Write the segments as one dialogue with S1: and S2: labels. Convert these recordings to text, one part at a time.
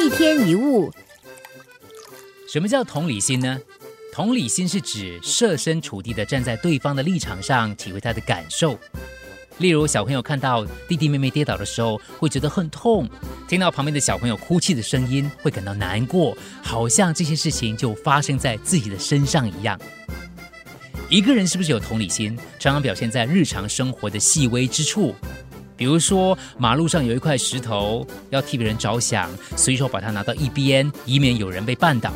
S1: 一天一物，
S2: 什么叫同理心呢？同理心是指设身处地的站在对方的立场上，体会他的感受。例如，小朋友看到弟弟妹妹跌倒的时候，会觉得很痛；听到旁边的小朋友哭泣的声音，会感到难过，好像这些事情就发生在自己的身上一样。一个人是不是有同理心，常常表现在日常生活的细微之处。比如说，马路上有一块石头，要替别人着想，随手把它拿到一边，以免有人被绊倒；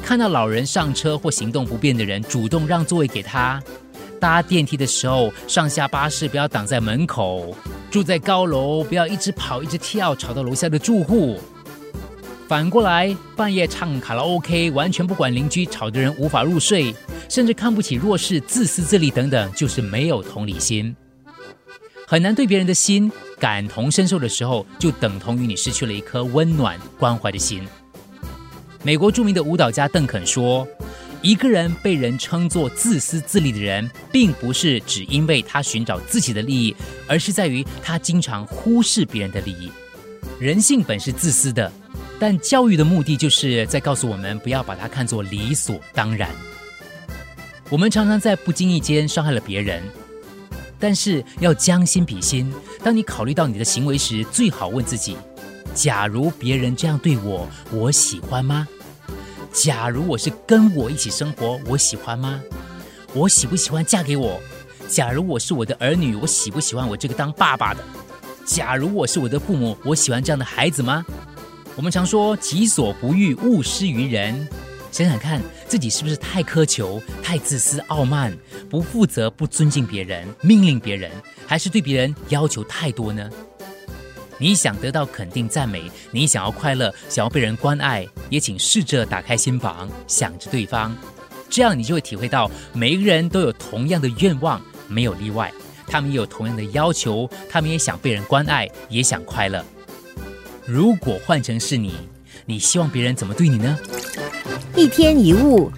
S2: 看到老人上车或行动不便的人，主动让座位给他。搭电梯的时候，上下巴士不要挡在门口；住在高楼，不要一直跑一直跳，吵到楼下的住户。反过来，半夜唱卡拉 OK，完全不管邻居吵得人无法入睡，甚至看不起弱势、自私自利等等，就是没有同理心。很难对别人的心感同身受的时候，就等同于你失去了一颗温暖关怀的心。美国著名的舞蹈家邓肯说。一个人被人称作自私自利的人，并不是只因为他寻找自己的利益，而是在于他经常忽视别人的利益。人性本是自私的，但教育的目的就是在告诉我们，不要把它看作理所当然。我们常常在不经意间伤害了别人，但是要将心比心。当你考虑到你的行为时，最好问自己：假如别人这样对我，我喜欢吗？假如我是跟我一起生活，我喜欢吗？我喜不喜欢嫁给我？假如我是我的儿女，我喜不喜欢我这个当爸爸的？假如我是我的父母，我喜欢这样的孩子吗？我们常说“己所不欲，勿施于人”，想想看自己是不是太苛求、太自私、傲慢、不负责、不尊敬别人、命令别人，还是对别人要求太多呢？你想得到肯定赞美，你想要快乐，想要被人关爱，也请试着打开心房，想着对方，这样你就会体会到，每一个人都有同样的愿望，没有例外。他们也有同样的要求，他们也想被人关爱，也想快乐。如果换成是你，你希望别人怎么对你呢？
S1: 一天一物。